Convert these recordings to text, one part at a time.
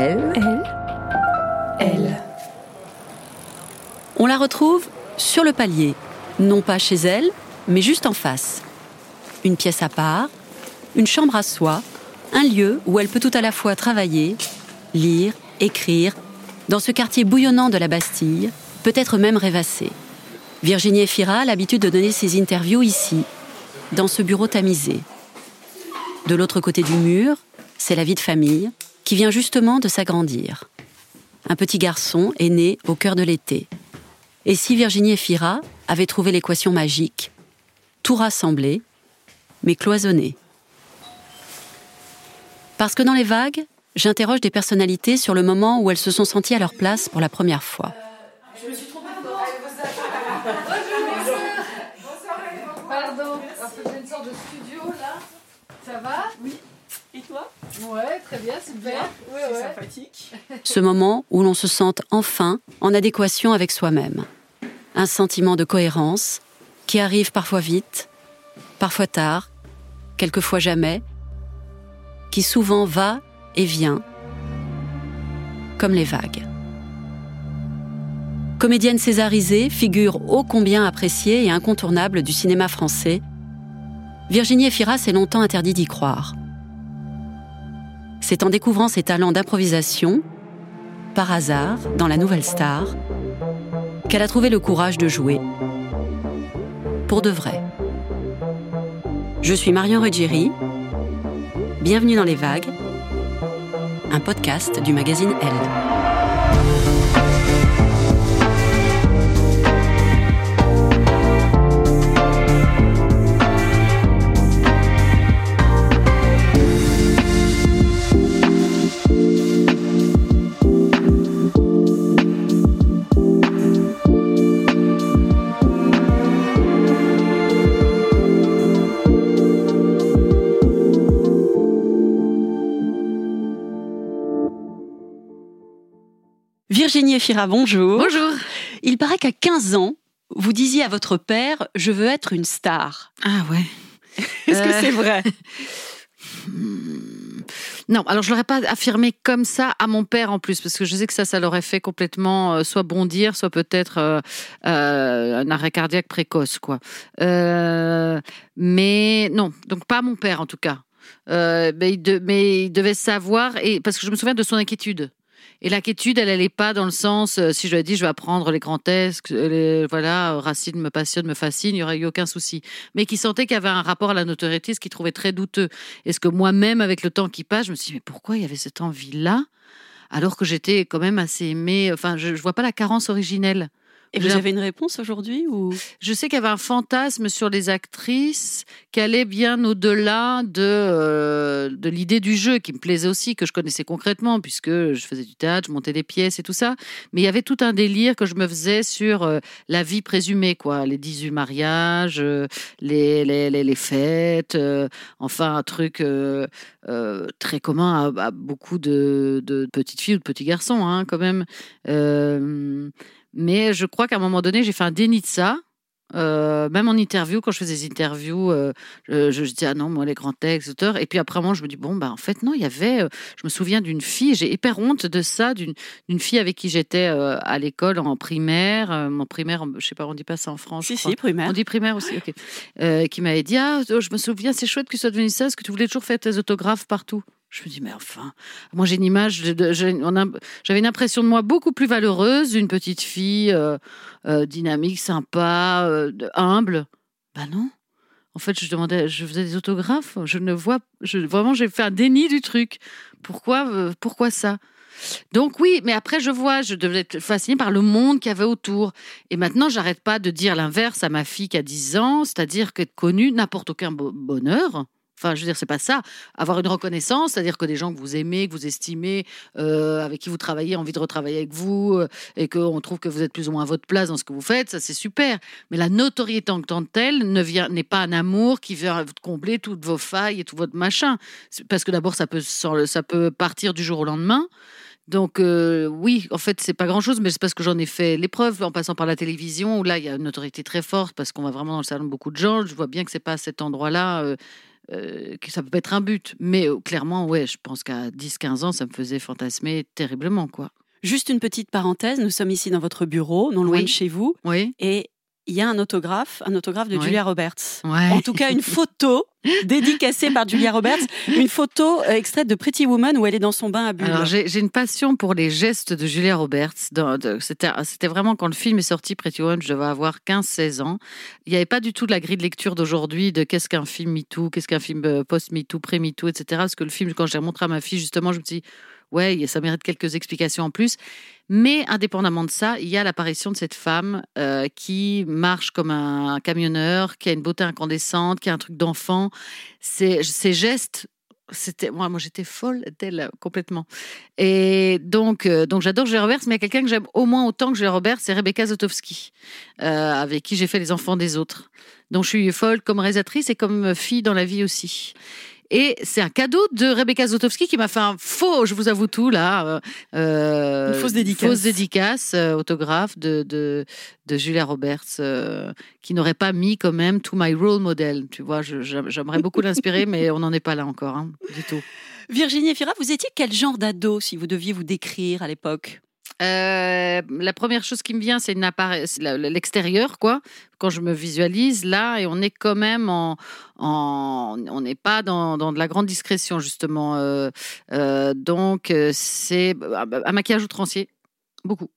Elle. Elle. Elle. On la retrouve sur le palier, non pas chez elle, mais juste en face. Une pièce à part, une chambre à soi, un lieu où elle peut tout à la fois travailler, lire, écrire, dans ce quartier bouillonnant de la Bastille, peut-être même rêvasser. Virginie Efira a l'habitude de donner ses interviews ici, dans ce bureau tamisé. De l'autre côté du mur, c'est la vie de famille qui vient justement de s'agrandir. Un petit garçon est né au cœur de l'été. Et si Virginie Efira avait trouvé l'équation magique, tout rassemblé, mais cloisonné Parce que dans les vagues, j'interroge des personnalités sur le moment où elles se sont senties à leur place pour la première fois. Je me suis trompée Pardon, parce que j'ai une sorte de studio là. Ça va? Oui. Et toi Ouais, très bien, super. Ouais, C'est ouais. sympathique. Ce moment où l'on se sente enfin en adéquation avec soi-même. Un sentiment de cohérence qui arrive parfois vite, parfois tard, quelquefois jamais, qui souvent va et vient, comme les vagues. Comédienne césarisée, figure ô combien appréciée et incontournable du cinéma français, Virginie Efira s'est longtemps interdit d'y croire. C'est en découvrant ses talents d'improvisation, par hasard, dans La Nouvelle Star, qu'elle a trouvé le courage de jouer. Pour de vrai. Je suis Marion Ruggieri. Bienvenue dans Les Vagues, un podcast du magazine Elle. Bonjour. Bonjour. Il paraît qu'à 15 ans, vous disiez à votre père Je veux être une star. Ah ouais. Est-ce que c'est vrai? Hmm. Non, alors je l'aurais pas affirmé comme ça à mon père en plus, parce que je sais que ça, ça l'aurait fait complètement euh, soit bondir, soit peut-être euh, euh, un arrêt cardiaque précoce, quoi. Mais non, donc pas à mon père en tout cas. Mais, il de- mais il devait savoir, et parce que je me souviens de son inquiétude. Et l'inquiétude, elle n'allait pas dans le sens, euh, si je dit, je vais apprendre les grands euh, voilà, Racine me passionne, me fascine, il n'y aurait eu aucun souci. Mais qui sentait qu'il y avait un rapport à la notoriété, ce qu'il trouvait très douteux. Et ce que moi-même, avec le temps qui passe, je me suis dit, mais pourquoi il y avait cette envie-là alors que j'étais quand même assez aimée, enfin, je, je vois pas la carence originelle. Et vous avez une réponse aujourd'hui ou? Je sais qu'il y avait un fantasme sur les actrices qui allait bien au-delà de, euh, de l'idée du jeu, qui me plaisait aussi, que je connaissais concrètement, puisque je faisais du théâtre, je montais des pièces et tout ça. Mais il y avait tout un délire que je me faisais sur euh, la vie présumée, quoi. Les 18 mariages, euh, les, les, les, les fêtes, enfin un truc très commun à, à beaucoup de, de petites filles ou de petits garçons, hein, quand même. Mais je crois qu'à un moment donné, j'ai fait un déni de ça. Euh, même en interview, quand je faisais des interviews, euh, je, je disais ah non, moi les grands textes, auteurs. Et puis après, moi, je me dis bon, bah en fait non, il y avait. euh, je me souviens d'une fille, j'ai hyper honte de ça, d'une d'une fille avec qui j'étais à l'école en primaire. en primaire, je sais pas, on dit pas ça en France. Si, si, primaire. On dit primaire aussi, ok. Qui m'avait dit Ah, oh, je me souviens, c'est chouette que tu sois devenu ça, parce que tu voulais toujours faire tes autographes partout. Je me dis, mais enfin, moi j'ai une image, j'avais une impression de moi beaucoup plus valeureuse, d'une petite fille euh, euh, dynamique, sympa, euh, humble. Bah non. En fait, je demandais, je faisais des autographes. Je ne vois, je, vraiment, j'ai fait un déni du truc. Pourquoi, pourquoi ça? Donc oui, mais après je vois, je devais être fascinée par le monde qu'il y avait autour. Et maintenant, j'arrête pas de dire l'inverse à ma fille qui a 10 ans, c'est-à-dire qu'être connue n'apporte aucun bo- bonheur. Enfin, je veux dire, c'est pas ça. Avoir une reconnaissance, c'est-à-dire que des gens que vous aimez, que vous estimez, euh, avec qui vous travaillez, envie de retravailler avec vous, euh, et qu'on trouve que vous êtes plus ou moins à votre place dans ce que vous faites, ça c'est super. Mais la notoriété en tant que telle ne vient, n'est pas un amour qui vient combler toutes vos failles et tout votre machin. Parce que d'abord, ça peut, ça peut partir du jour au lendemain. Donc euh, oui, en fait, c'est pas grand-chose, mais c'est parce que j'en ai fait l'épreuve en passant par la télévision, où là, il y a une autorité très forte, parce qu'on va vraiment dans le salon de beaucoup de gens. Je vois bien que c'est pas à cet endroit-là. euh, euh, que ça peut être un but. Mais euh, clairement, ouais, je pense qu'à 10-15 ans, ça me faisait fantasmer terriblement, quoi. Juste une petite parenthèse, nous sommes ici dans votre bureau, non loin Oui. de chez vous, Oui. et il y a un autographe, un autographe de. Julia Roberts. Ouais. En tout cas, une photo dédicacée par Julia Roberts, une photo euh, extraite de Pretty Woman où elle est dans son bain à bulles. Alors j'ai une passion pour les gestes de Julia Roberts. C'était vraiment quand le film est sorti, Pretty Woman, je devais avoir 15-16 ans. Il n'y avait pas du tout de la grille de lecture d'aujourd'hui de qu'est-ce qu'un film MeToo, qu'est-ce qu'un film euh, post-MeToo, pré-MeToo, etc. Parce que le film, quand j'ai montré à ma fille, justement, je me suis dit, ouais, ça mérite quelques explications en plus. Mais indépendamment de ça, il y a l'apparition de cette femme euh, qui marche comme un camionneur, qui a une beauté incandescente, qui a un truc d'enfant. Ces gestes, c'était moi, moi j'étais folle d'elle complètement. Et donc, euh, donc j'adore Julia Roberts, mais il y a quelqu'un que j'aime au moins autant que Julia Roberts, c'est Rebecca Zotowski, euh, avec qui j'ai fait Les Enfants des autres. Donc je suis folle comme réalisatrice et comme fille dans la vie aussi. Et c'est un cadeau de Rebecca Zotowski qui m'a fait un faux, je vous avoue tout là, euh, Une fausse dédicace. fausse dédicace, euh, autographe de, de, de Julia Roberts, euh, qui n'aurait pas mis quand même to my role model. Tu vois, j'aimerais beaucoup l'inspirer, mais on n'en est pas là encore, hein, du tout. Virginie Efira, vous étiez quel genre d'ado si vous deviez vous décrire à l'époque? Euh, la première chose qui me vient, c'est l'extérieur, quoi. Quand je me visualise là, et on est quand même en, on n'est pas dans, de la grande discrétion justement. Euh, euh, donc c'est un maquillage outrancier, beaucoup.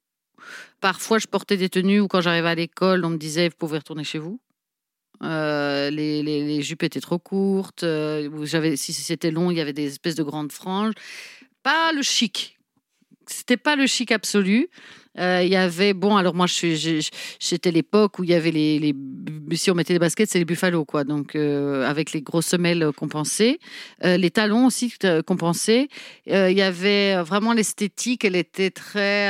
Parfois, je portais des tenues où quand j'arrivais à l'école, on me disait vous pouvez retourner chez vous. Les, jupes étaient trop courtes. si c'était long, il y avait des espèces de grandes franges. Pas le chic. C'était pas le chic absolu. Euh, Il y avait, bon, alors moi, j'étais l'époque où il y avait les, les- Si on mettait des baskets, c'est les buffalo, quoi. Donc, euh, avec les grosses semelles compensées. Euh, les talons aussi compensés. Il y avait vraiment l'esthétique, elle était très.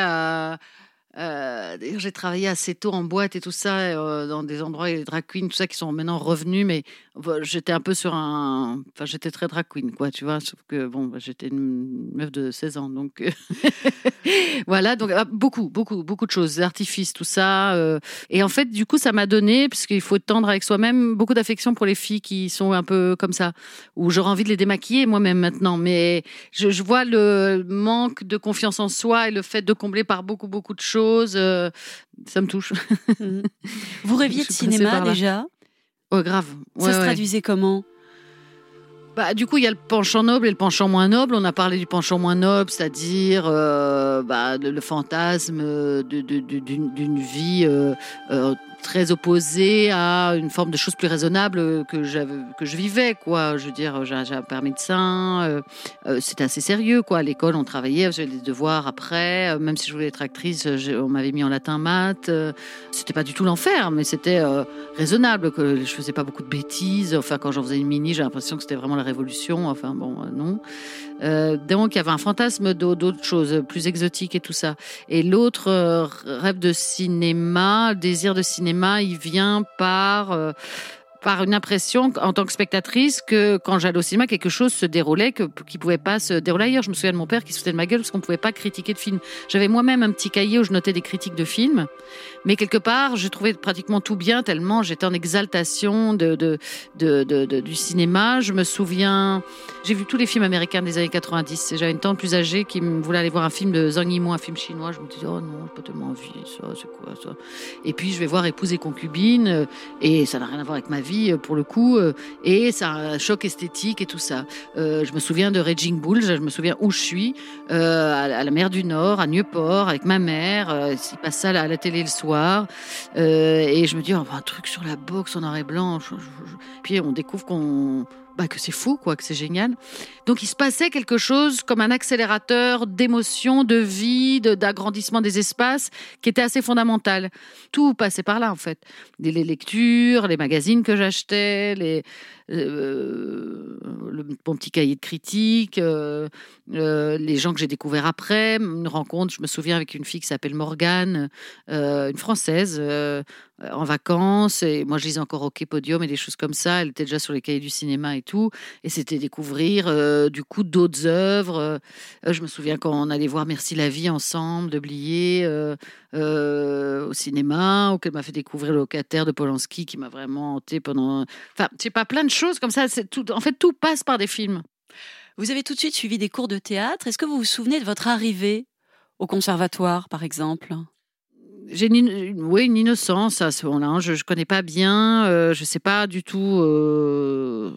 Euh, D'ailleurs, j'ai travaillé assez tôt en boîte et tout ça, euh, dans des endroits, les drag queens, tout ça, qui sont maintenant revenus, mais bah, j'étais un peu sur un. Enfin, j'étais très drag queen, quoi, tu vois, sauf que, bon, bah, j'étais une meuf de 16 ans, donc. voilà, donc ah, beaucoup, beaucoup, beaucoup de choses, artifices, tout ça. euh, et en fait, du coup, ça m'a donné, parce qu'il faut tendre avec soi-même, beaucoup d'affection pour les filles qui sont un peu comme ça, où j'aurais envie de les démaquiller moi-même maintenant, mais je, je vois le manque de confiance en soi et le fait de combler par beaucoup, beaucoup de choses, euh, ça me touche. Mhm. Vous rêviez de cinéma déjà? Oh, grave. Ça se ouais. traduisait comment? Bah, du coup, il y a le penchant noble et le penchant moins noble. On a parlé du penchant moins noble, c'est-à-dire euh, bah, le, le fantasme euh, d'une d'une vie euh, euh, très opposée à une forme de choses plus raisonnables que, que je vivais. Quoi. Je veux dire, j'ai un père médecin, euh, euh, c'était assez sérieux. Quoi. À l'école, on travaillait, j'avais des devoirs après. euh, même si je voulais être actrice, on m'avait mis en latin maths. c'était pas du tout l'enfer, mais c'était raisonnable. Que je faisais pas beaucoup de bêtises. Enfin, quand j'en faisais une mini, j'ai l'impression que c'était vraiment la révolution. Enfin, bon, non. Donc, il y avait un fantasme d'au- d'autres choses, plus exotiques et tout ça. Et l'autre rêve de cinéma, désir de cinéma, il vient par. Par une impression en tant que spectatrice que quand j'allais au cinéma, quelque chose se déroulait que, qui pouvait pas se dérouler ailleurs. Je me souviens de mon père qui se foutait de ma gueule parce qu'on pouvait pas critiquer de films. J'avais moi-même un petit cahier où je notais des critiques de films, mais quelque part, je trouvais pratiquement tout bien tellement j'étais en exaltation de, de, de, de- du cinéma. Je me souviens, j'ai vu tous les films américains des années 90. et J'avais une tante plus âgée qui voulait aller voir un film de Zhang Yimou, un film chinois. Je me disais, oh non, j'ai pas tellement envie, ça, c'est quoi ça? Et puis je vais voir Épouse et concubine, euh, et ça n'a rien à voir avec ma vie euh, pour le coup, euh, et ça un choc esthétique et tout ça. Euh, je me souviens de Raging Bull, je me souviens où je suis, à, la mer du Nord, à Nieuport, avec ma mère. Il passe ça à la télé le soir. Et je me dis, oh, un truc sur la boxe en noir et blanc. Puis on découvre qu'on. Bah, que c'est fou, quoi, que c'est génial. Donc il se passait quelque chose comme un accélérateur d'émotion, de vie, de- d'agrandissement des espaces qui était assez fondamental. Tout passait par là, en fait. Les lectures, les magazines que j'achetais, les, euh, mon petit cahier de critique, euh, euh, les gens que j'ai découverts après, une rencontre, je me souviens avec une fille qui s'appelle Morgane, euh, une française, euh, en vacances. Et moi, je lisais encore Hockey Podium et des choses comme ça. Elle était déjà sur les cahiers du cinéma et tout. Et c'était découvrir, du coup, d'autres œuvres. je me souviens quand on allait voir Merci la vie ensemble, de au cinéma, ou qu'elle m'a fait découvrir le locataire de Polanski qui m'a vraiment hanté pendant. Enfin, c'est pas plein de comme ça. Tout... En fait, tout passe par des films. Vous avez tout de suite suivi des cours de théâtre. Est-ce que vous vous souvenez de votre arrivée au conservatoire, par exemple? J'ai une, oui, une innocence à ce moment-là. Je ne connais pas bien, euh, je ne sais pas du tout. Euh,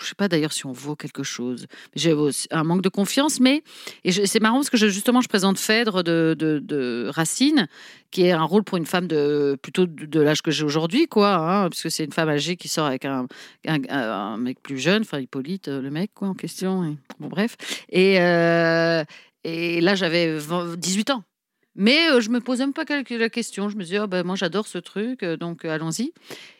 je sais pas d'ailleurs si on vaut quelque chose. J'ai un manque de confiance, mais et c'est marrant parce que justement je présente Phèdre de, de, Racine, qui est un rôle pour une femme de plutôt de, l'âge que j'ai aujourd'hui, quoi, hein, parce que c'est une femme âgée qui sort avec un, mec plus jeune, enfin Hippolyte, le mec quoi en question. bon bref, et euh, et là j'avais 18 ans. Mais euh, je me posais même pas la question. Je me disais, oh, ben, moi j'adore ce truc, donc allons-y.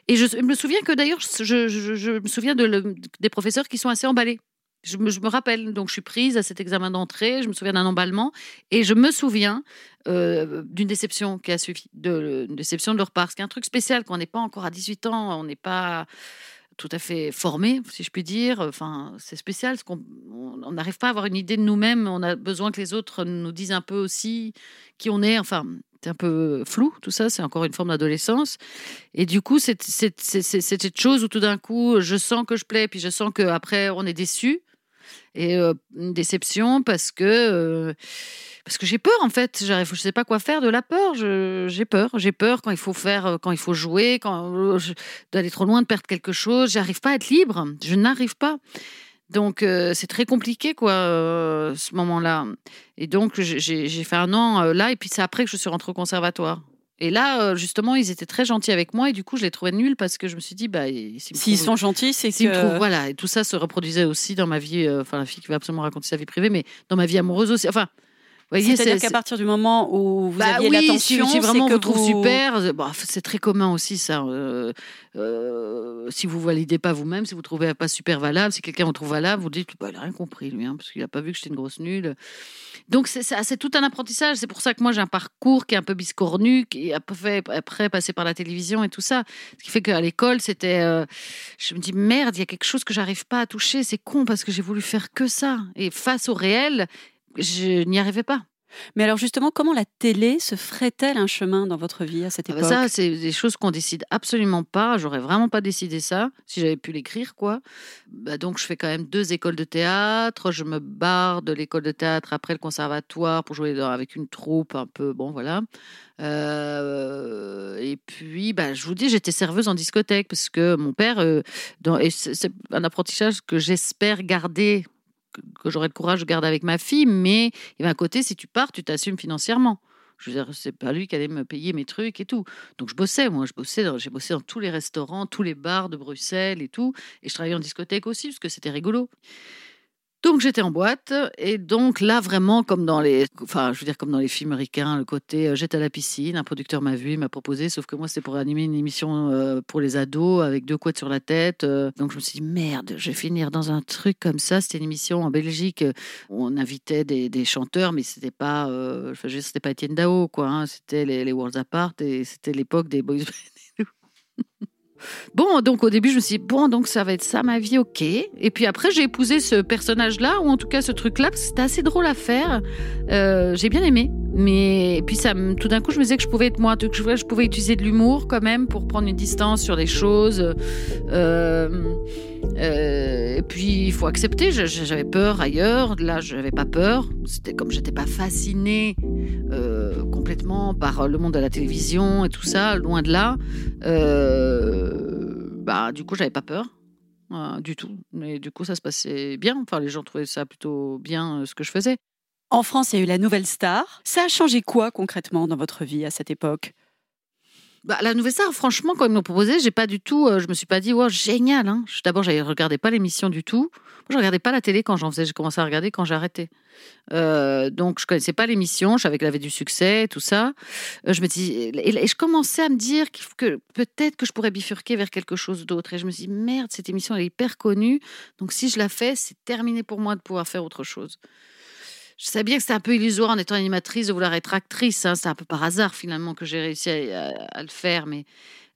Et je, me souviens que d'ailleurs, je, me souviens de des professeurs qui sont assez emballés. Je me, rappelle, donc je suis prise à cet examen d'entrée, je me souviens d'un emballement, et je me souviens d'une déception qui a suivi, de, une déception de leur part. C'est un truc spécial, quand on n'est pas encore à 18 ans, on n'est pas tout à fait formé, si je puis dire. Enfin, c'est spécial, parce qu'on n'arrive pas à avoir une idée de nous-mêmes. On a besoin que les autres nous disent un peu aussi qui on est. Enfin, c'est un peu flou, tout ça. C'est encore une forme d'adolescence. Et du coup, c'est cette chose où tout d'un coup, je sens que je plais, puis je sens qu'après, on est déçu. Et euh, une déception parce que. Euh, parce que j'ai peur en fait. Je ne sais pas quoi faire de la peur. J'ai peur. J'ai peur quand il faut faire, quand il faut jouer, quand euh, d'aller trop loin, de perdre quelque chose. J'arrive pas à être libre. Je n'arrive pas. Donc euh, c'est très compliqué quoi euh, ce moment-là. Et donc j'ai fait un an là et puis c'est après que je suis rentrée au conservatoire. Et là, justement, ils étaient très gentils avec moi et du coup, je les trouvais nuls parce que je me suis dit, bah, s'ils sont gentils, c'est que voilà. Et tout ça se reproduisait aussi dans ma vie. Enfin, la fille qui va absolument raconter sa vie privée, mais dans ma vie amoureuse aussi. Enfin, c'est-à-dire qu'à partir du moment où vous bah aviez l'attention, si, vraiment vous trouve super, bah, c'est très commun aussi ça. Euh, euh, si vous validez pas vous-même, si vous trouvez pas super valable, si quelqu'un vous trouve valable, vous dites bah, il a rien compris lui, hein, parce qu'il a pas vu que j'étais une grosse nulle. Donc c'est tout un apprentissage. C'est pour ça que moi j'ai un parcours qui est un peu biscornu, qui a fait après passer par la télévision et tout ça. Ce qui fait qu'à l'école c'était, euh, je me dis merde, il y a quelque chose que j'arrive pas à toucher. C'est con parce que j'ai voulu faire que ça. Et face au réel, je n'y arrivais pas. Mais alors justement, comment la télé se ferait-elle un chemin dans votre vie à cette ah bah époque? Ça, c'est des choses qu'on décide absolument pas. J'aurais vraiment pas décidé ça si j'avais pu l'écrire, quoi. Bah donc je fais quand même deux écoles de théâtre. Je me barre de l'école de théâtre après le conservatoire pour jouer avec une troupe un peu, bon voilà. Euh, et puis, bah, je vous dis, j'étais serveuse en discothèque parce que mon père, euh, dans, et c'est un apprentissage que j'espère garder que, j'aurai le courage de garder avec ma fille, mais il a un côté, si tu pars, tu t'assumes financièrement. Je veux dire, c'est pas lui qui allait me payer mes trucs et tout. Donc je bossais, moi, je bossais, j'ai bossé dans tous les restaurants, tous les bars de Bruxelles et tout. Et je travaillais en discothèque aussi, parce que c'était rigolo. Donc j'étais en boîte et donc là vraiment comme dans les, enfin je veux dire comme dans les films américains, le côté euh, j'étais à la piscine, un producteur m'a vu, il m'a proposé, sauf que moi c'était pour animer une émission euh, pour les ados avec deux couettes sur la tête. Euh. donc je me suis dit merde, je vais finir dans un truc comme ça. C'était une émission en Belgique où on invitait des, des chanteurs, mais c'était pas, enfin, c'était pas Étienne Dao quoi, hein. c'était les, les Worlds Apart et c'était l'époque des boys Bon, donc au début, je me suis dit, bon, donc ça va être ça ma vie, ok. Et puis après, j'ai épousé ce personnage-là, ou en tout cas ce truc-là, parce que c'était assez drôle à faire. Euh, j'ai bien aimé. Mais puis ça, tout d'un coup, je me disais que je pouvais être moi, que je, pouvais utiliser de l'humour quand même pour prendre une distance sur les choses. Euh, euh, et puis il faut accepter. J'avais peur ailleurs. Là, je n'avais pas peur. C'était comme j'étais pas fascinée euh, complètement par le monde de la télévision et tout ça, loin de là. bah, du coup, j'avais pas peur. du tout. Mais du coup, ça se passait bien. Enfin, les gens trouvaient ça plutôt bien ce que je faisais. En France, il y a eu la nouvelle star. Ça a changé quoi concrètement dans votre vie à cette époque? Bah, la nouvelle star, franchement, quand ils m'ont proposé, j'ai pas du tout, euh, je me suis pas dit, wow, génial. Hein. D'abord, je regardais pas l'émission du tout. Moi, je regardais pas la télé quand j'en faisais. J'ai commencé à regarder quand j'ai arrêté. Euh, donc, je connaissais pas l'émission. Je savais qu'elle avait du succès, tout ça. Euh, je me dis, et, je commençais à me dire que peut-être que je pourrais bifurquer vers quelque chose d'autre. Et je me dis, merde, cette émission elle est hyper connue. Donc, si je la fais, c'est terminé pour moi de pouvoir faire autre chose Je savais bien que c'était un peu illusoire en étant animatrice de vouloir être actrice. Hein. C'est un peu par hasard finalement que j'ai réussi à, le faire. Mais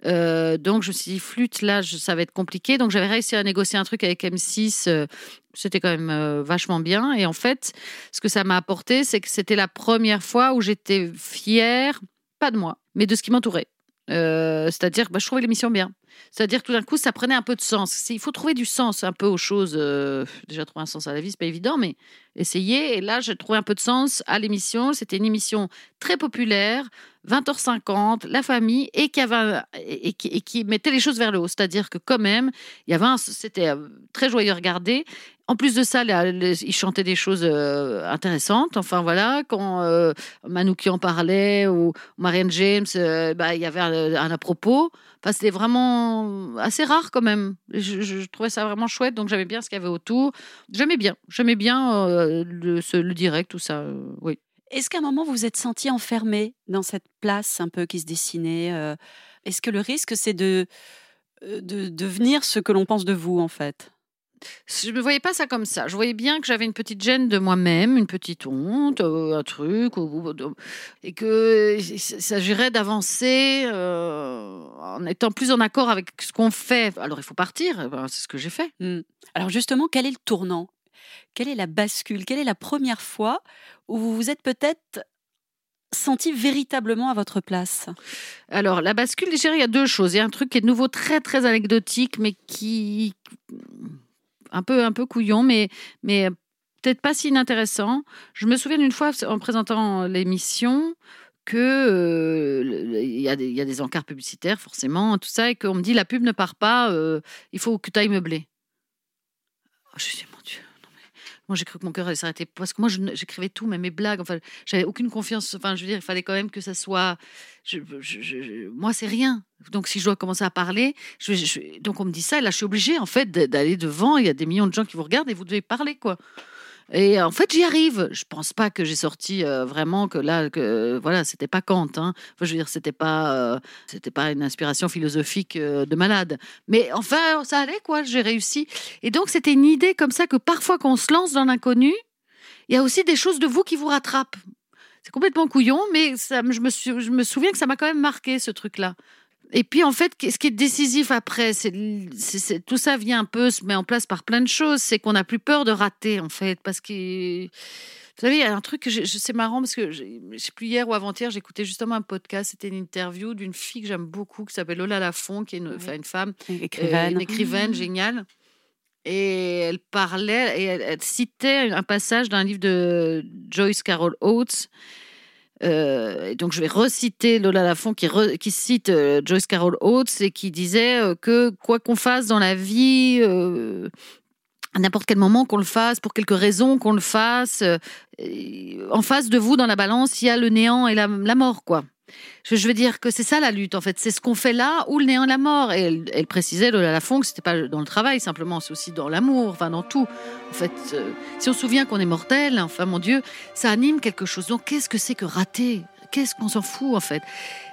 euh, donc je me suis dit flûte là, je- ça va être compliqué. Donc j'avais réussi à négocier un truc avec M6. euh, c'était quand même euh, vachement bien. Et en fait, ce que ça m'a apporté, c'est que c'était la première fois où j'étais fière, pas de moi, mais de ce qui m'entourait. C'est-à-dire, bah, je trouvais l'émission bien. C'est-à-dire, tout d'un coup, ça prenait un peu de sens. Il faut trouver du sens un peu aux choses. euh, déjà, trouver un sens à la vie, c'est pas évident, mais essayer. Et là, j'ai trouvé un peu de sens à l'émission. C'était une émission très populaire, 20h50, la famille, et qui, avait et, qui, et qui mettait les choses vers le haut. C'est-à-dire que quand même, il y avait c'était euh, très joyeux à regarder. En plus de ça, ils chantaient des choses euh, intéressantes. Enfin voilà, quand euh, Manouki en parlait ou Marianne James, bah, il y avait un à propos. C'était vraiment assez rare quand même. Je, trouvais ça vraiment chouette, donc j'aimais bien ce qu'il y avait autour. J'aimais bien, j'aimais bien euh, le, direct, tout ça. euh, oui. Est-ce qu'à un moment vous vous êtes senti enfermé dans cette place un peu qui se dessinait euh, Est-ce que le risque c'est de de devenir ce que l'on pense de vous en fait? Je ne voyais pas ça comme ça. Je voyais bien que j'avais une petite gêne de moi-même, une petite honte, euh, un truc, et que s'agirait d'avancer euh, en étant plus en accord avec ce qu'on fait. Alors il faut partir, eh ben, c'est ce que j'ai fait. Hmm. Alors justement, quel est le tournant? Quelle est la bascule? Quelle est la première fois où vous vous êtes peut-être senti véritablement à votre place? Alors, la bascule, il y a deux choses. Il y a un truc qui est de nouveau très, très anecdotique, mais qui. Un peu, un peu couillon, mais, mais peut-être pas si inintéressant. Je me souviens d'une fois, en présentant l'émission, que euh, y, a des- y a des encarts publicitaires, forcément, tout ça, et qu'on me dit la pub ne part pas, euh, il faut que tu ailles meubler. Je suis dit, mon Dieu. non, mais Moi, j'ai cru que mon cœur allait s'arrêter. Parce que moi, j'écrivais tout, même mes blagues. Enfin, j'avais aucune confiance. Enfin, je veux dire, il fallait quand même que ça soit. je- moi, c'est rien. Donc, si je dois commencer à parler, donc on me dit ça. Et là, je suis obligée, en fait, d'aller devant. Il y a des millions de gens qui vous regardent et vous devez parler, quoi. Et en fait, j'y arrive. Je pense pas que j'ai sorti euh, vraiment que là, que voilà, c'était pas Kant. Hein. Enfin, je veux dire, c'était pas, euh, c'était pas une inspiration philosophique euh, de malade. Mais enfin, ça allait, quoi. J'ai réussi. Et donc, c'était une idée comme ça que parfois, quand on se lance dans l'inconnu, il y a aussi des choses de vous qui vous rattrapent. C'est complètement couillon, mais ça, je me souviens que ça m'a quand même marqué, ce truc-là. Et puis, en fait, ce qui est décisif après, c'est tout ça vient un peu, se met en place par plein de choses. C'est qu'on n'a plus peur de rater, en fait, parce que. Vous savez, il y a un truc que c'est marrant parce que je sais plus hier ou avant-hier, j'écoutais justement un podcast. C'était une interview d'une fille que j'aime beaucoup qui s'appelle Lola Lafont, qui est une, Oui. une femme euh, Écrivaine. une écrivaine géniale. Et elle parlait, et elle, elle citait un passage d'un livre de Joyce Carol Oates. Euh, donc, je vais reciter Lola Lafont qui, cite euh, Joyce Carol Oates et qui disait euh, que quoi qu'on fasse dans la vie, à n'importe quel moment qu'on le fasse, pour quelque raison qu'on le fasse, en face de vous, dans la balance, il y a le néant et la, la mort, quoi. Je, veux dire que c'est ça la lutte, en fait. C'est ce qu'on fait là ou le néant la mort. Et elle, elle précisait, Lola Lafont, que c'était pas dans le travail simplement, c'est aussi dans l'amour, enfin dans tout. En fait, euh, si on se souvient qu'on est mortel, enfin mon Dieu, ça anime quelque chose. Donc qu'est-ce que c'est que rater? Qu'est-ce qu'on s'en fout en fait?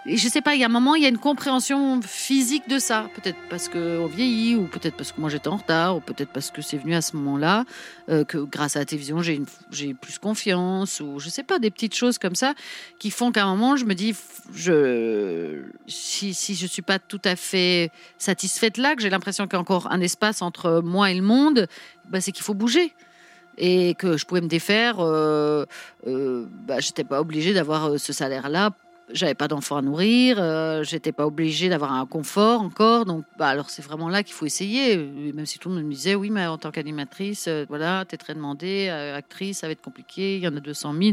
Et Je sais pas, il y a un moment, il y a une compréhension physique de ça. Peut-être parce qu'on vieillit, ou peut-être parce que moi j'étais en retard, ou peut-être parce que c'est venu à ce moment-là, euh, que grâce à la télévision j'ai plus confiance, ou je sais pas, des petites choses comme ça qui font qu'à un moment je me dis, si, si je suis pas tout à fait satisfaite là, que j'ai l'impression qu'il y a encore un espace entre moi et le monde, bah, c'est qu'il faut bouger. Et que je pouvais me défaire, euh, euh, bah, j'étais pas obligée d'avoir euh, ce salaire-là. J'avais pas d'enfant à nourrir, euh, j'étais pas obligée d'avoir un confort encore. Donc, bah, alors c'est vraiment là qu'il faut essayer. Même si tout le monde me disait, oui, mais en tant qu'animatrice, euh, voilà, t'es très demandée, euh, actrice, ça va être compliqué, il y en a 200 000.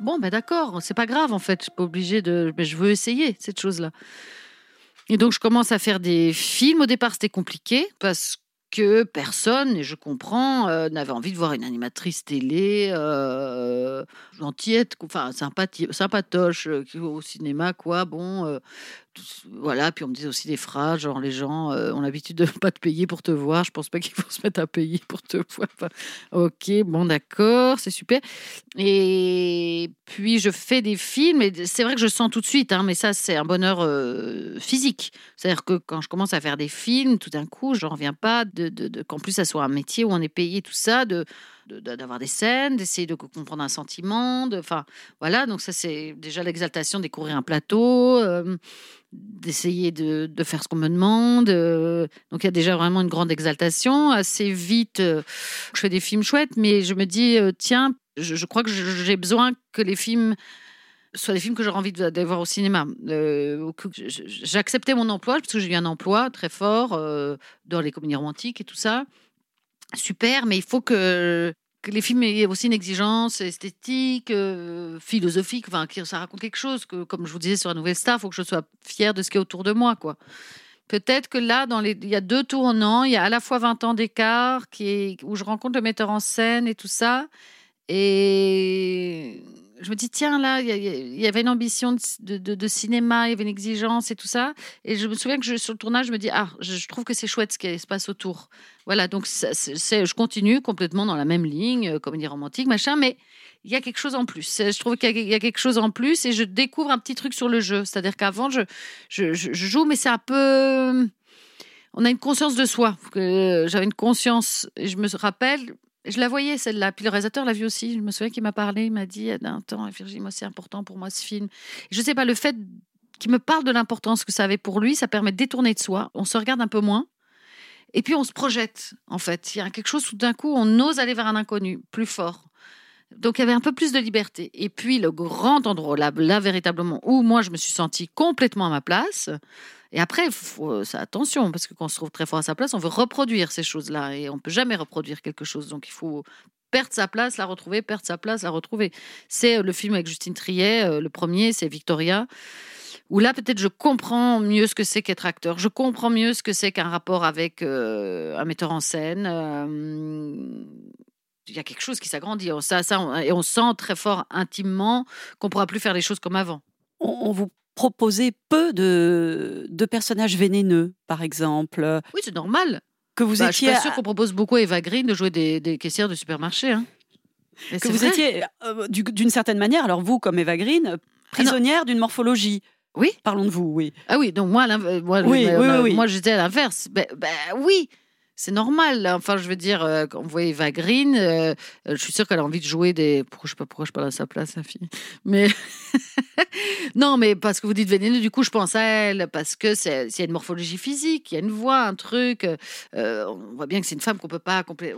Bon, ben d'accord, c'est pas grave en fait. Je suis pas obligée de. Mais je veux essayer cette chose-là. Et donc, je commence à faire des films. Au départ, c'était compliqué parce que personne, et je comprends, euh, n'avait envie de voir une animatrice télé euh, gentillette, enfin sympatoche euh, au cinéma, quoi. Bon, euh, voilà. Puis on me disait aussi des phrases, genre les gens euh, ont l'habitude de pas te payer pour te voir. Je pense pas qu'ils vont se mettre à payer pour te voir. Ok, bon, d'accord, c'est super. Et puis je fais des films, et c'est vrai que je sens tout de suite, hein, mais ça c'est un bonheur physique. C'est-à-dire que quand je commence à faire des films, tout d'un coup, je reviens pas de- qu'en plus ça soit un métier où on est payé tout ça, de d'avoir des scènes, d'essayer de comprendre un sentiment, enfin voilà. Donc ça c'est déjà l'exaltation de découvrir un plateau, euh, d'essayer de, faire ce qu'on me demande. euh, donc il y a déjà vraiment une grande exaltation. Assez vite, euh, je fais des films chouettes, mais je me dis tiens, je, crois que j'ai besoin que les films soient des films que j'aurais envie d'aller voir au cinéma. Euh, accepté mon emploi parce que j'ai eu un emploi très fort euh, dans les comédies romantiques et tout ça. Super, mais il faut que, les films aient aussi une exigence esthétique, euh, philosophique, que ça raconte quelque chose. Comme je vous disais sur la Nouvelle Star, il faut que je sois fière de ce qui est autour de moi. quoi. Peut-être que là, il y a deux tournants, il y a à la fois 20 ans d'écart où je rencontre le metteur en scène et tout ça. Et je me dis, tiens, là, il y, avait une ambition de, cinéma, il y avait une exigence et tout ça. Et je me souviens que je, sur le tournage, je me dis, ah, je, trouve que c'est chouette ce qui se passe autour. Voilà, donc ça, je continue complètement dans la même ligne, euh, comédie romantique, machin, mais il y a quelque chose en plus. C'est- Je trouve qu'il y a, quelque chose en plus et je découvre un petit truc sur le jeu. C'est-à-dire qu'avant, je, je, joue, mais c'est un peu. On a une conscience de soi. que J'avais une conscience, et je me rappelle, je la voyais celle-là. Puis le réalisateur l'a vue aussi. Je me souviens qu'il m'a parlé, il m'a dit il y a un temps, Virginie, moi c'est important pour moi ce film. Je sais pas, le fait qu'il me parle de l'importance que ça avait pour lui, ça permet de détourner de soi. On se regarde un peu moins. Et puis on se projette, en fait. Il y a quelque chose, tout d'un coup, on ose aller vers un inconnu, plus fort. Donc il y avait un peu plus de liberté. Et puis le grand endroit, là, véritablement, où moi je me suis sentie complètement à ma place. Et après, faut, ça, attention, parce que quand on se trouve très fort à sa place, on veut reproduire ces choses-là. Et on peut jamais reproduire quelque chose. Donc il faut perdre sa place, la retrouver, perdre sa place, la retrouver. C'est euh, le film avec Justine Triet, euh, le premier, c'est Victoria où là peut-être je comprends mieux ce que c'est qu'être acteur, je comprends mieux ce que c'est qu'un rapport avec euh, un metteur en scène. euh, il y a quelque chose qui s'agrandit. Ça, ça, on- et on sent très fort intimement qu'on pourra plus faire les choses comme avant. On, on vous proposait peu de, de personnages vénéneux, par exemple, Oui, c'est normal. que vous Bah, je suis étiez pas sûre qu'on propose beaucoup à Eva Green de jouer des, des caissières de supermarché. Hein. Que vous vrai. étiez euh, du- d'une certaine manière, alors vous comme Eva Green, euh, prisonnière d'une morphologie. Oui. Parlons de vous, oui. Ah oui, donc moi, Oui, euh, oui, euh, oui, oui. moi j'étais à l'inverse. Ben, ben oui, c'est normal. Enfin, je veux dire, euh, quand vous voyez Eva Green, euh, euh, je suis sûre qu'elle a envie de jouer des. Pourquoi je pas parle à sa place, sa fille. Mais non, mais parce que vous dites vénéneux, du coup, je pense à elle parce que c'est s'il y a une morphologie physique, il y a une voix, un truc. on voit bien que c'est une femme qu'on peut pas complé-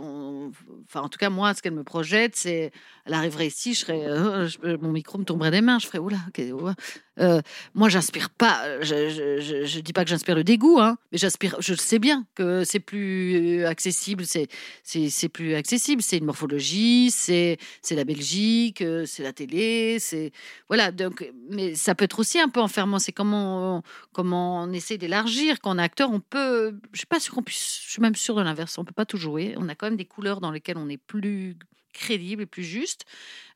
Enfin, en tout cas, moi, ce qu'elle me projette, c'est elle arriverait ici, je serais, je- mon micro me tomberait des mains, je ferais oula. ok, ouais. Euh, moi, j'inspire pas. Je, je, je, je dis pas que j'inspire le dégoût, hein, mais j'inspire. Je sais bien que c'est plus accessible. C'est plus accessible. C'est une morphologie. C'est la Belgique. euh, C'est la télé. C'est voilà. Donc, mais ça peut être aussi un peu enfermant. C'est comment on, comment on essaie d'élargir. Quand on est acteur, on peut. Je suis pas sûre qu'on puisse. Je suis même sûre de l'inverse. On peut pas tout jouer. On a quand même des couleurs dans lesquelles on est plus crédible et plus juste.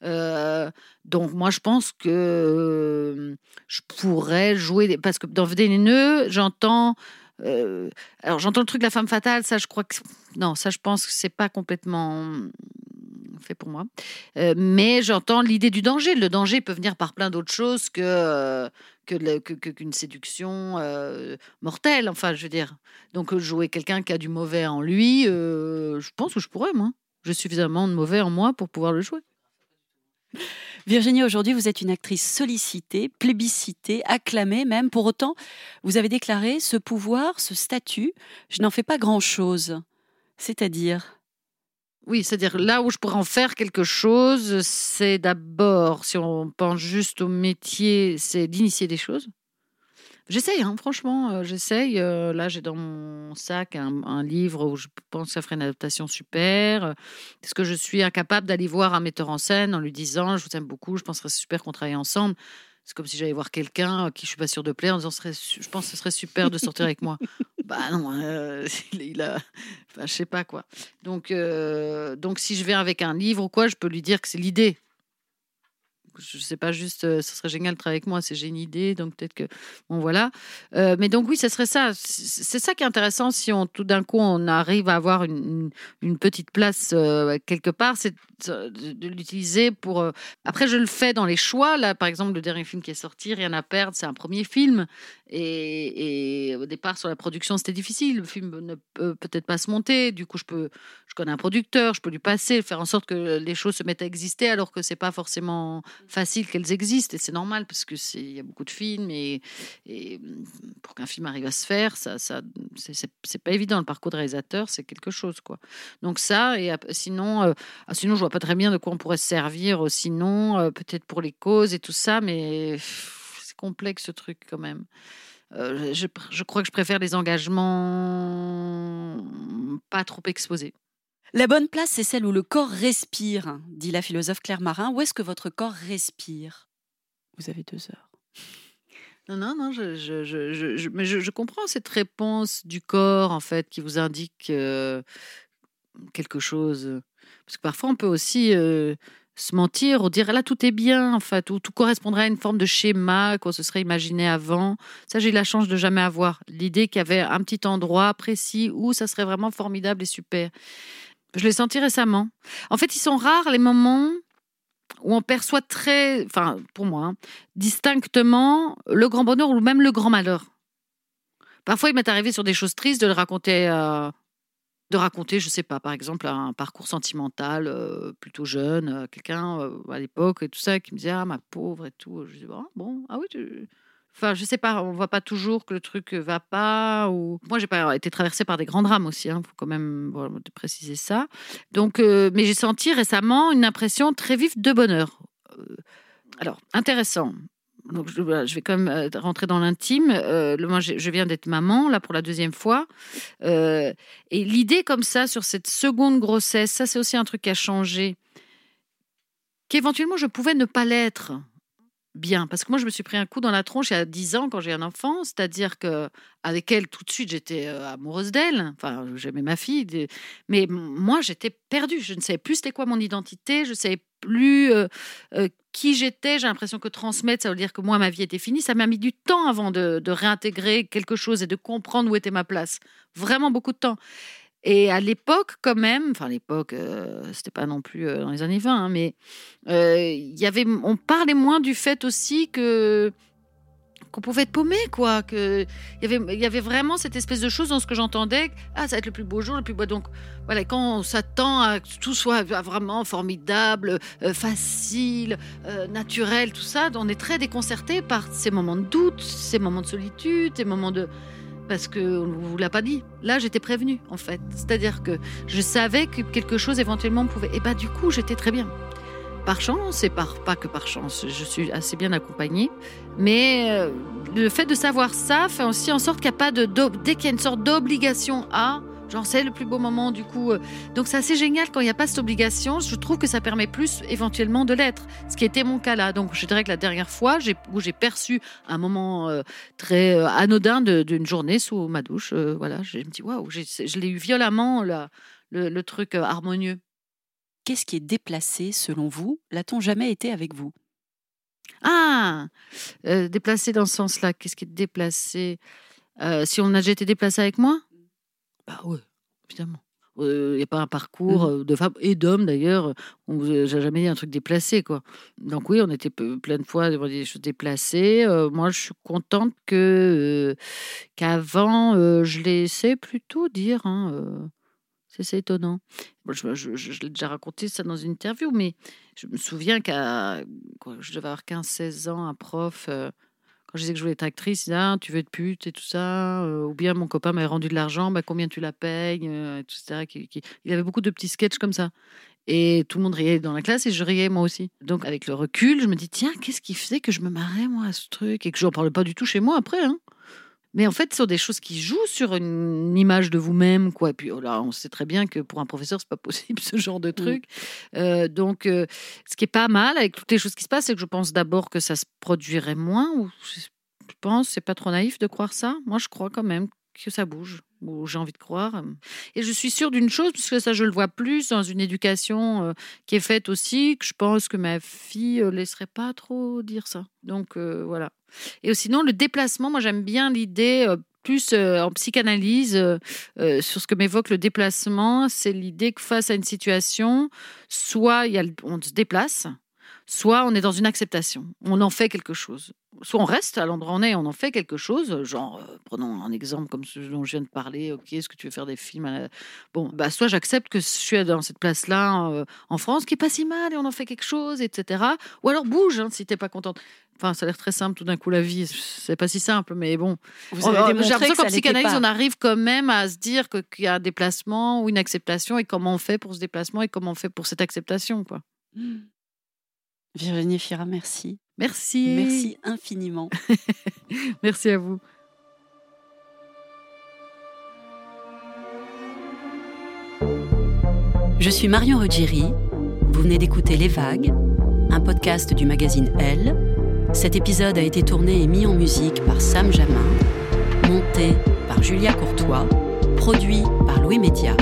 Euh, donc moi, je pense que euh, je pourrais jouer des- parce que dans Vénéneux, j'entends. Euh, alors j'entends le truc de la femme fatale, ça je crois que non, ça je pense que c'est pas complètement fait pour moi. Euh, mais j'entends l'idée du danger. Le danger peut venir par plein d'autres choses que euh, qu'une séduction euh, mortelle. Enfin, je veux dire. Donc jouer quelqu'un qui a du mauvais en lui, je pense que je pourrais moi. J'ai suffisamment de mauvais en moi pour pouvoir le jouer. Virginie, aujourd'hui, vous êtes une actrice sollicitée, plébiscitée, acclamée même. Pour autant, vous avez déclaré ce pouvoir, ce statut, je n'en fais pas grand-chose. C'est-à-dire? Oui, c'est-à-dire là où je pourrais en faire quelque chose, c'est d'abord, si on pense juste au métier, c'est d'initier des choses. J'essaye, hein, franchement, euh, j'essaye. Euh, là, j'ai dans mon sac un, un livre où je pense que ça ferait une adaptation super. Euh, Est-ce que je suis incapable d'aller voir un metteur en scène en lui disant Je vous aime beaucoup, je pense que ce serait super qu'on travaille ensemble C'est comme si j'allais voir quelqu'un qui je suis pas sûre de plaire en disant serait Je pense que ce serait super de sortir avec moi. Bah non, euh, il, il a. Enfin, je sais pas quoi. Donc, euh, donc, si je viens avec un livre ou quoi, je peux lui dire que c'est l'idée. Je sais pas juste, euh, ce serait génial de travailler avec moi, c'est j'ai une idée, donc peut-être que bon voilà. Euh, mais donc oui, ce serait ça. C'est ça qui est intéressant si on tout d'un coup on arrive à avoir une, une petite place euh, quelque part, c'est de, l'utiliser pour. Après, je le fais dans les choix. Là, par exemple, le dernier film qui est sorti, Rien à perdre, c'est un premier film. Et, et au départ, sur la production, c'était difficile. Le film ne peut peut-être pas se monter. Du coup, je peux, je connais un producteur, je peux lui passer, faire en sorte que les choses se mettent à exister, alors que c'est pas forcément facile qu'elles existent. Et c'est normal parce que c'est, il y a beaucoup de films et, pour qu'un film arrive à se faire, ça, ça, c'est, pas évident. Le parcours de réalisateur, c'est quelque chose, quoi. Donc ça, et sinon, euh, ah, sinon, je vois pas très bien de quoi on pourrait se servir. euh, Sinon, euh, peut-être pour les causes et tout ça, mais c'est complexe ce truc quand même. Euh, je, je crois que je préfère les engagements pas trop exposés. La bonne place, c'est celle où le corps respire, dit la philosophe Claire Marin. Où est-ce que votre corps respire? Vous avez deux heures. Non, non, non, je, je, je, je- je- mais je, je comprends cette réponse du corps, en fait, qui vous indique euh, quelque chose. Parce que parfois, on peut aussi euh, se mentir ou dire là, tout est bien, en fait, ou tout correspondrait à une forme de schéma qu'on se serait imaginé avant. Ça, j'ai eu la chance de jamais avoir. L'idée qu'il y avait un petit endroit précis où ça serait vraiment formidable et super. Je l'ai senti récemment. En fait, ils sont rares les moments où on perçoit très, enfin, pour moi, hein, distinctement le grand bonheur ou même le grand malheur. Parfois, il m'est arrivé sur des choses tristes de le raconter, euh, de raconter, je sais pas, par exemple, un parcours sentimental euh, plutôt jeune, euh, quelqu'un euh, à l'époque et tout ça qui me disait ah ma pauvre et tout. Je dis ah, bon, ah oui, tu... Enfin, je sais pas, on voit pas toujours que le truc va pas. Ou moi, j'ai pas été traversée par des grands drames aussi. Il faut quand même préciser ça. Donc, euh, mais j'ai senti récemment une impression très vive de bonheur. Euh, alors, intéressant. Donc, je, vais quand même euh, rentrer dans l'intime. Euh, je, viens d'être maman, là, pour la deuxième fois. Euh, et l'idée comme ça, sur cette seconde grossesse, ça, c'est aussi un truc qui a changé. Qu'éventuellement, je pouvais ne pas l'être bien. Parce que moi, je me suis pris un coup dans la tronche a 10 ans quand j'ai un enfant. C'est-à-dire que avec elle, tout de suite, j'étais euh, amoureuse d'elle. Enfin, j'aimais ma fille. Mais moi, j'étais perdue. Je ne savais plus c'était quoi mon identité. Je ne savais plus euh, euh, qui j'étais. J'ai l'impression que transmettre, ça veut dire que moi, ma vie était finie. Ça m'a mis du temps avant de réintégrer quelque chose et de comprendre où était ma place. Vraiment beaucoup de temps. Et à l'époque, quand même, enfin, l'époque, euh, c'était pas non plus euh, dans les années 20, hein, mais euh, y avait, on parlait moins du fait aussi que qu'on pouvait être paumé, quoi. Que il y avait, y avait vraiment cette espèce de chose dans ce que j'entendais. Ah, ça va être le plus beau jour, le plus beau. Donc, voilà, quand on s'attend à que tout soit vraiment formidable, euh, facile, naturel, tout ça, on est très déconcerté par ces moments de doute, ces moments de solitude, ces moments de parce que on ne vous l'a pas dit. Là, j'étais prévenue, en fait. C'est-à-dire que je savais que quelque chose éventuellement pouvait. Et bah, du coup, j'étais très bien. Par chance, et par, pas que par chance, je suis assez bien accompagnée. Mais euh, le fait de savoir ça fait aussi en sorte qu'il n'y a pas de. Dès qu'il y a une sorte d'obligation à. Genre, c'est le plus beau moment, du coup. euh, Donc, c'est assez génial quand il n'y a pas cette obligation. Je trouve que ça permet plus, éventuellement, de l'être. Ce qui était mon cas là. Donc, je dirais que la dernière fois où j'ai perçu un moment euh, très euh, anodin d'une journée sous ma douche, euh, voilà, je me dis, waouh, je l'ai eu violemment, là, le, le truc harmonieux. Qu'est-ce qui est déplacé selon vous? L'a-t-on jamais été avec vous? Ah Déplacé dans ce sens-là, qu'est-ce qui est déplacé? Si on a déjà été déplacé avec moi? Bah oui, évidemment. Il n'y a pas un parcours Mhm. euh, de femmes et d'hommes d'ailleurs. A jamais dit un truc déplacé quoi. Donc oui, on était plein de fois devant des choses déplacées. Euh, moi, je suis contente que euh, qu'avant euh, je laissais plutôt dire. hein, euh, c'est étonnant. Bon, je je- je- je l'ai déjà raconté ça dans une interview, mais je me souviens qu'à quoi, je devais avoir 15-16 ans, un prof, euh, je disais que je voulais être actrice, ah, Tu veux être pute et tout ça. euh, ou bien mon copain m'avait rendu de l'argent, bah, combien tu la payes, euh, et tout ça. Qui- qui- Il avait beaucoup de petits sketchs comme ça. Et tout le monde riait dans la classe et je riais moi aussi. Donc avec le recul, je me dis Tiens, qu'est-ce qui faisait que je me marrais moi à ce truc Et que je n'en parlais pas du tout chez moi après. hein. Mais en fait, ce sont des choses qui jouent sur une image de vous-même, quoi. Et puis oh là, on sait très bien que pour un professeur, c'est pas possible ce genre de truc. Euh, donc, euh, ce qui est pas mal avec toutes les choses qui se passent, c'est que je pense d'abord que ça se produirait moins. Ou je pense, c'est pas trop naïf de croire ça. Moi, je crois quand même que ça bouge. Ou j'ai envie de croire. Et je suis sûre d'une chose, parce que ça, je le vois plus dans une éducation qui est faite aussi, que je pense que ma fille ne laisserait pas trop dire ça. Donc voilà. Et sinon, le déplacement, moi j'aime bien l'idée. plus en psychanalyse, sur ce que m'évoque le déplacement, c'est l'idée que face à une situation, soit y a on se déplace, soit on est dans une acceptation, on en fait quelque chose. Soit on reste à l'endroit où on est, on en fait quelque chose, genre, euh, prenons un exemple comme ce dont je viens de parler, ok, est-ce que tu veux faire des films la- Bon, bah, soit j'accepte que je suis dans cette place-là euh, en France, qui est pas si mal, et on en fait quelque chose, etc. Ou alors bouge, hein, si t'es pas contente. Enfin, ça a l'air très simple tout d'un coup, la vie, c'est pas si simple, mais bon. On- démontré J'ai l'impression qu'en psychanalyse, on arrive quand même à se dire qu'il y a un déplacement ou une acceptation et comment on fait pour ce déplacement et comment on fait pour cette acceptation. Quoi. Virginie Fira, merci. Merci. Merci infiniment. Merci à vous. Je suis Marion Ruggieri. Vous venez d'écouter Les Vagues, un podcast du magazine Elle. Cet épisode a été tourné et mis en musique par Sam Jamin, monté par Julia Courtois, produit par Louis Média.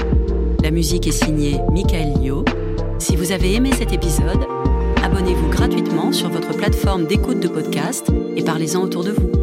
La musique est signée Michael Lio. Si vous avez aimé cet épisode, abonnez-vous gratuitement sur votre plateforme d'écoute de podcast et parlez-en autour de vous.